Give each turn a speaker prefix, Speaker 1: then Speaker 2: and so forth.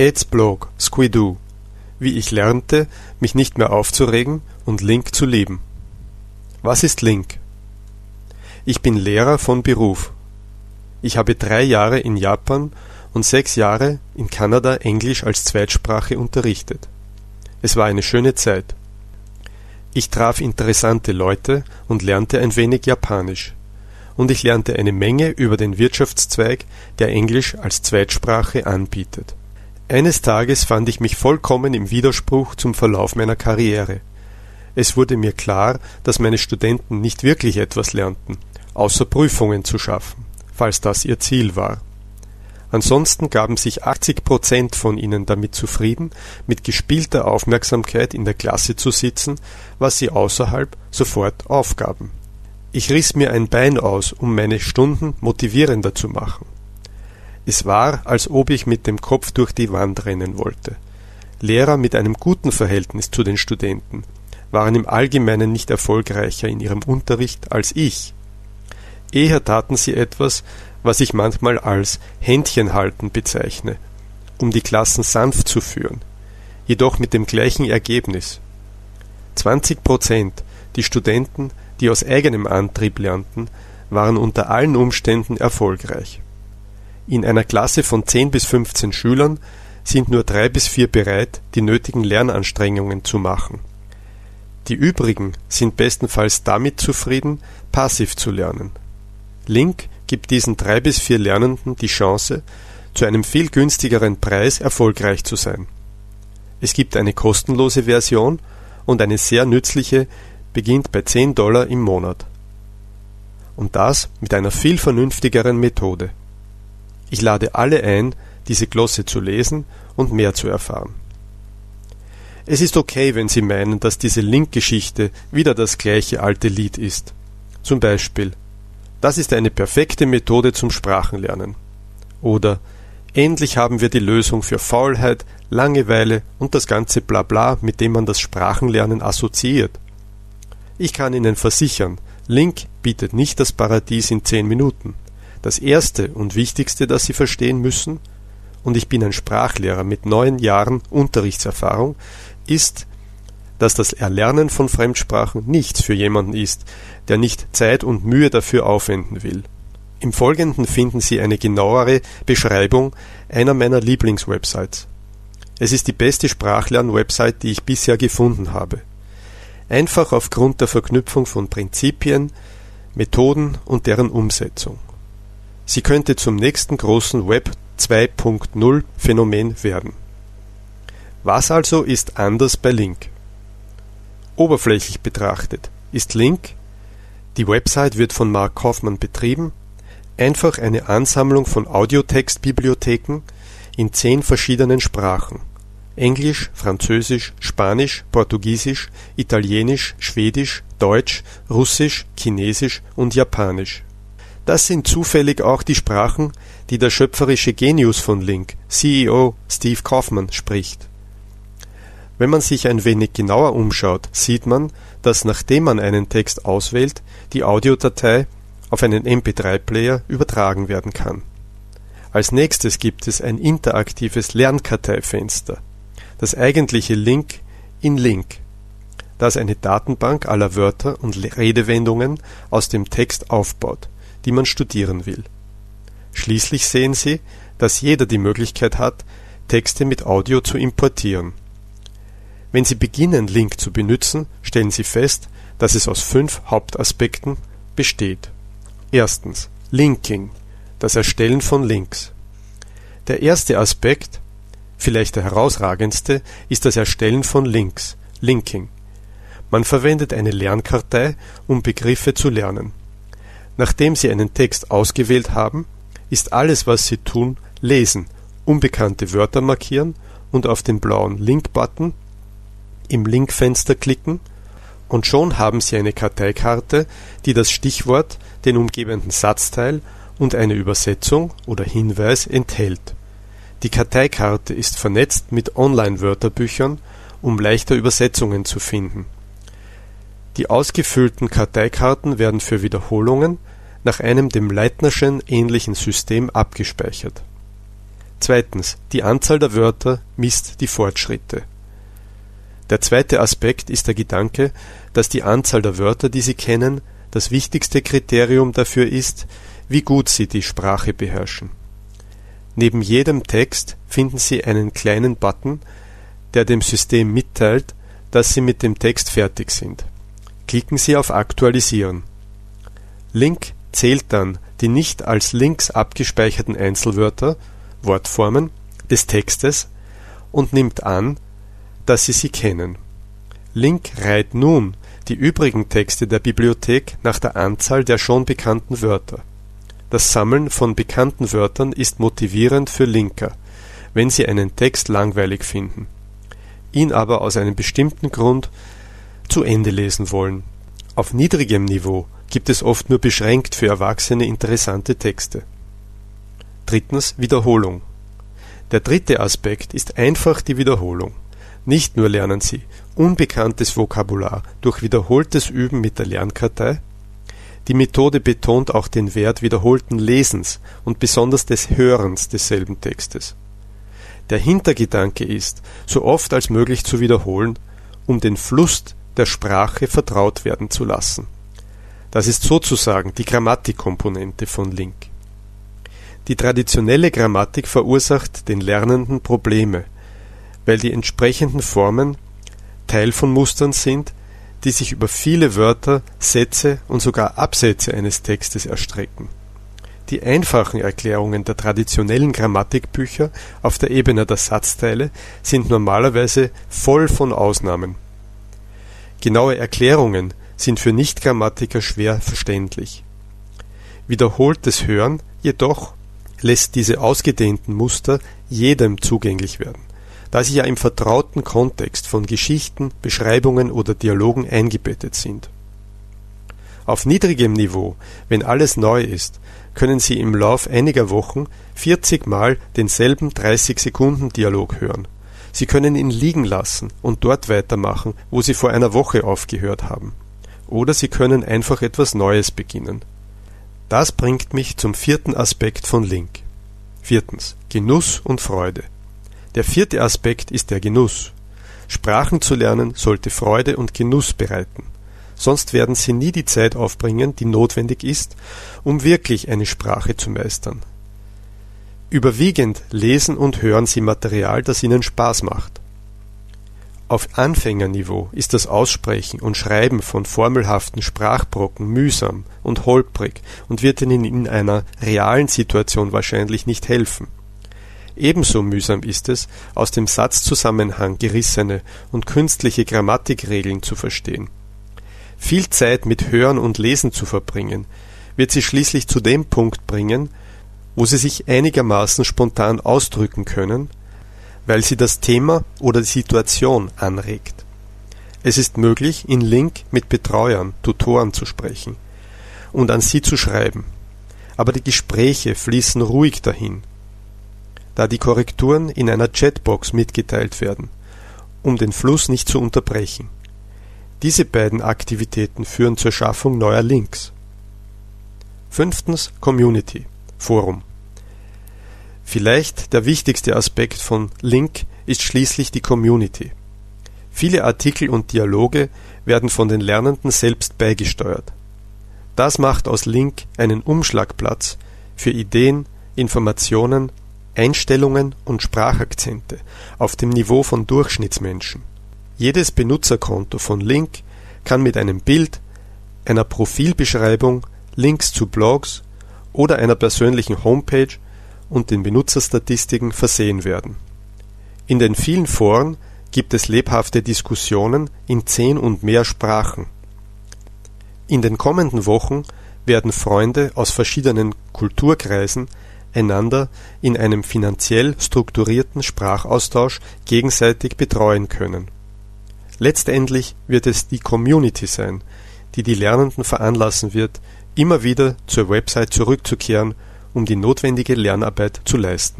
Speaker 1: Eds Blog Squidoo Wie ich lernte, mich nicht mehr aufzuregen und Link zu lieben. Was ist Link? Ich bin Lehrer von Beruf. Ich habe drei Jahre in Japan und sechs Jahre in Kanada Englisch als Zweitsprache unterrichtet. Es war eine schöne Zeit. Ich traf interessante Leute und lernte ein wenig Japanisch. Und ich lernte eine Menge über den Wirtschaftszweig, der Englisch als Zweitsprache anbietet. Eines Tages fand ich mich vollkommen im Widerspruch zum Verlauf meiner Karriere. Es wurde mir klar, dass meine Studenten nicht wirklich etwas lernten, außer Prüfungen zu schaffen, falls das ihr Ziel war. Ansonsten gaben sich 80 Prozent von ihnen damit zufrieden, mit gespielter Aufmerksamkeit in der Klasse zu sitzen, was sie außerhalb sofort aufgaben. Ich riss mir ein Bein aus, um meine Stunden motivierender zu machen. Es war, als ob ich mit dem Kopf durch die Wand rennen wollte. Lehrer mit einem guten Verhältnis zu den Studenten waren im Allgemeinen nicht erfolgreicher in ihrem Unterricht als ich. Eher taten sie etwas, was ich manchmal als Händchenhalten bezeichne, um die Klassen sanft zu führen, jedoch mit dem gleichen Ergebnis. 20 Prozent die Studenten, die aus eigenem Antrieb lernten, waren unter allen Umständen erfolgreich. In einer Klasse von 10 bis 15 Schülern sind nur drei bis vier bereit, die nötigen Lernanstrengungen zu machen. Die übrigen sind bestenfalls damit zufrieden, passiv zu lernen. Link gibt diesen drei bis vier Lernenden die Chance, zu einem viel günstigeren Preis erfolgreich zu sein. Es gibt eine kostenlose Version und eine sehr nützliche beginnt bei 10 Dollar im Monat. Und das mit einer viel vernünftigeren Methode. Ich lade alle ein, diese Glosse zu lesen und mehr zu erfahren. Es ist okay, wenn Sie meinen, dass diese Link-Geschichte wieder das gleiche alte Lied ist. Zum Beispiel das ist eine perfekte Methode zum Sprachenlernen. Oder endlich haben wir die Lösung für Faulheit, Langeweile und das ganze Blabla, mit dem man das Sprachenlernen assoziiert. Ich kann Ihnen versichern, Link bietet nicht das Paradies in zehn Minuten. Das erste und wichtigste, das Sie verstehen müssen, und ich bin ein Sprachlehrer mit neun Jahren Unterrichtserfahrung, ist, dass das Erlernen von Fremdsprachen nichts für jemanden ist, der nicht Zeit und Mühe dafür aufwenden will. Im Folgenden finden Sie eine genauere Beschreibung einer meiner Lieblingswebsites. Es ist die beste Sprachlern-Website, die ich bisher gefunden habe. Einfach aufgrund der Verknüpfung von Prinzipien, Methoden und deren Umsetzung. Sie könnte zum nächsten großen Web 2.0 Phänomen werden. Was also ist anders bei Link? Oberflächlich betrachtet ist Link, die Website wird von Mark Kaufmann betrieben, einfach eine Ansammlung von Audiotextbibliotheken in zehn verschiedenen Sprachen Englisch, Französisch, Spanisch, Portugiesisch, Italienisch, Schwedisch, Deutsch, Russisch, Chinesisch und Japanisch. Das sind zufällig auch die Sprachen, die der schöpferische Genius von Link, CEO Steve Kaufmann, spricht. Wenn man sich ein wenig genauer umschaut, sieht man, dass nachdem man einen Text auswählt, die Audiodatei auf einen MP3-Player übertragen werden kann. Als nächstes gibt es ein interaktives Lernkarteifenster, das eigentliche Link in Link, das eine Datenbank aller Wörter und Redewendungen aus dem Text aufbaut, die man studieren will. Schließlich sehen Sie, dass jeder die Möglichkeit hat, Texte mit Audio zu importieren wenn Sie beginnen Link zu benutzen, stellen Sie fest, dass es aus fünf Hauptaspekten besteht. Erstens Linking, das Erstellen von Links. Der erste Aspekt, vielleicht der herausragendste, ist das Erstellen von Links, Linking. Man verwendet eine Lernkartei, um Begriffe zu lernen. Nachdem Sie einen Text ausgewählt haben, ist alles, was Sie tun, lesen, unbekannte Wörter markieren und auf den blauen Link-Button im Linkfenster klicken und schon haben Sie eine Karteikarte, die das Stichwort, den umgebenden Satzteil und eine Übersetzung oder Hinweis enthält. Die Karteikarte ist vernetzt mit Online-Wörterbüchern, um leichter Übersetzungen zu finden. Die ausgefüllten Karteikarten werden für Wiederholungen nach einem dem Leitnerschen ähnlichen System abgespeichert. Zweitens, die Anzahl der Wörter misst die Fortschritte. Der zweite Aspekt ist der Gedanke, dass die Anzahl der Wörter, die Sie kennen, das wichtigste Kriterium dafür ist, wie gut Sie die Sprache beherrschen. Neben jedem Text finden Sie einen kleinen Button, der dem System mitteilt, dass Sie mit dem Text fertig sind. Klicken Sie auf Aktualisieren. Link zählt dann die nicht als Links abgespeicherten Einzelwörter (Wortformen) des Textes und nimmt an, dass Sie sie kennen. Link reiht nun die übrigen Texte der Bibliothek nach der Anzahl der schon bekannten Wörter. Das Sammeln von bekannten Wörtern ist motivierend für Linker, wenn sie einen Text langweilig finden, ihn aber aus einem bestimmten Grund zu Ende lesen wollen. Auf niedrigem Niveau gibt es oft nur beschränkt für Erwachsene interessante Texte. Drittens Wiederholung. Der dritte Aspekt ist einfach die Wiederholung. Nicht nur lernen Sie unbekanntes Vokabular durch wiederholtes Üben mit der Lernkartei, die Methode betont auch den Wert wiederholten Lesens und besonders des Hörens desselben Textes. Der Hintergedanke ist, so oft als möglich zu wiederholen, um den Fluss der Sprache vertraut werden zu lassen das ist sozusagen die Grammatikkomponente von Link. Die traditionelle Grammatik verursacht den Lernenden Probleme, weil die entsprechenden Formen Teil von Mustern sind, die sich über viele Wörter, Sätze und sogar Absätze eines Textes erstrecken. Die einfachen Erklärungen der traditionellen Grammatikbücher auf der Ebene der Satzteile sind normalerweise voll von Ausnahmen. Genaue Erklärungen sind für Nichtgrammatiker schwer verständlich. Wiederholtes Hören jedoch lässt diese ausgedehnten Muster jedem zugänglich werden, da sie ja im vertrauten Kontext von Geschichten, Beschreibungen oder Dialogen eingebettet sind. Auf niedrigem Niveau, wenn alles neu ist, können Sie im Lauf einiger Wochen 40 Mal denselben 30 Sekunden Dialog hören. Sie können ihn liegen lassen und dort weitermachen, wo Sie vor einer Woche aufgehört haben oder Sie können einfach etwas Neues beginnen. Das bringt mich zum vierten Aspekt von Link. Viertens. Genuss und Freude. Der vierte Aspekt ist der Genuss. Sprachen zu lernen sollte Freude und Genuss bereiten. Sonst werden Sie nie die Zeit aufbringen, die notwendig ist, um wirklich eine Sprache zu meistern. Überwiegend lesen und hören Sie Material, das Ihnen Spaß macht. Auf Anfängerniveau ist das Aussprechen und Schreiben von formelhaften Sprachbrocken mühsam und holprig und wird Ihnen in einer realen Situation wahrscheinlich nicht helfen. Ebenso mühsam ist es, aus dem Satzzusammenhang gerissene und künstliche Grammatikregeln zu verstehen. Viel Zeit mit Hören und Lesen zu verbringen, wird Sie schließlich zu dem Punkt bringen, wo Sie sich einigermaßen spontan ausdrücken können weil sie das Thema oder die Situation anregt. Es ist möglich, in Link mit Betreuern, Tutoren zu sprechen und an sie zu schreiben. Aber die Gespräche fließen ruhig dahin, da die Korrekturen in einer Chatbox mitgeteilt werden, um den Fluss nicht zu unterbrechen. Diese beiden Aktivitäten führen zur Schaffung neuer Links. Fünftens Community Forum Vielleicht der wichtigste Aspekt von Link ist schließlich die Community. Viele Artikel und Dialoge werden von den Lernenden selbst beigesteuert. Das macht aus Link einen Umschlagplatz für Ideen, Informationen, Einstellungen und Sprachakzente auf dem Niveau von Durchschnittsmenschen. Jedes Benutzerkonto von Link kann mit einem Bild, einer Profilbeschreibung, Links zu Blogs oder einer persönlichen Homepage und den Benutzerstatistiken versehen werden. In den vielen Foren gibt es lebhafte Diskussionen in zehn und mehr Sprachen. In den kommenden Wochen werden Freunde aus verschiedenen Kulturkreisen einander in einem finanziell strukturierten Sprachaustausch gegenseitig betreuen können. Letztendlich wird es die Community sein, die die Lernenden veranlassen wird, immer wieder zur Website zurückzukehren um die notwendige Lernarbeit zu leisten